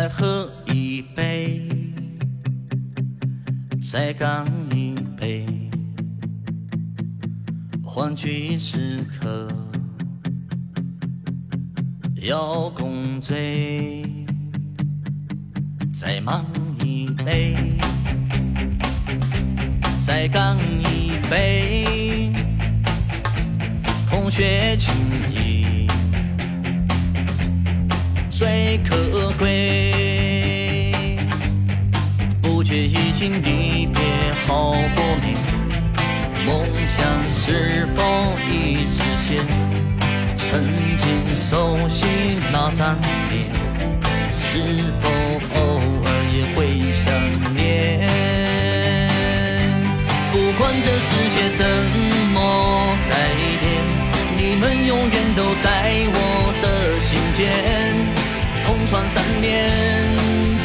再喝一杯，再干一杯，欢聚时刻要共醉，再忙一杯，再干一杯，同学情谊最可贵。经离别好多年，梦想是否已实现？曾经熟悉那张脸，是否偶尔也会想念？不管这世界怎么改变，你们永远都在我的心间。同窗三年，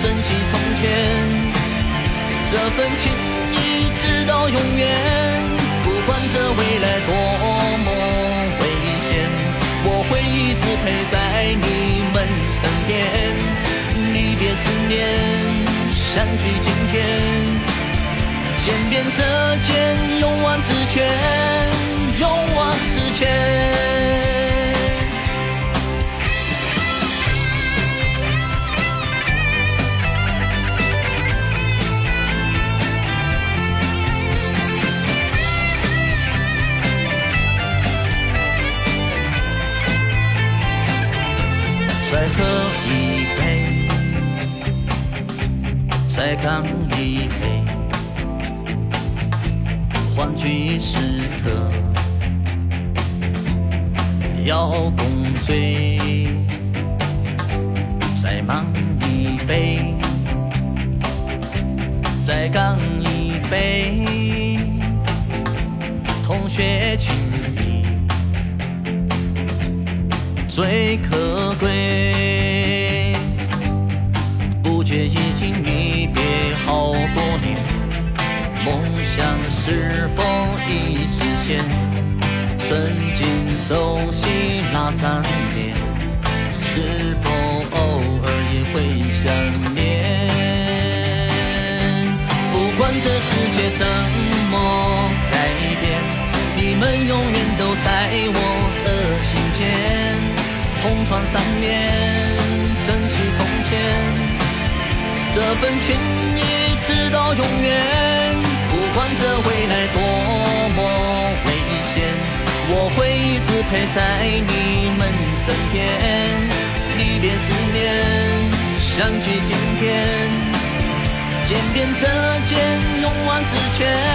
珍惜从前，这份情谊直到永远。不管这未来多么危险，我会一直陪在你们身边。离别思念，相聚今天，肩并着肩，勇往直前，再喝一杯，再干一杯，欢聚时刻要共醉。再忙一杯，再干一杯，同学情最可贵。不觉已经离别好多年，梦想是否已实现？曾经熟悉那张脸，是否偶尔也会想念？不管这世界怎么改变，你们永远都在我。同窗三年，珍惜从前，这份情谊直到永远。不管这未来多么危险，我会一直陪在你们身边。离别思念，相聚今天，肩并着肩，勇往直前。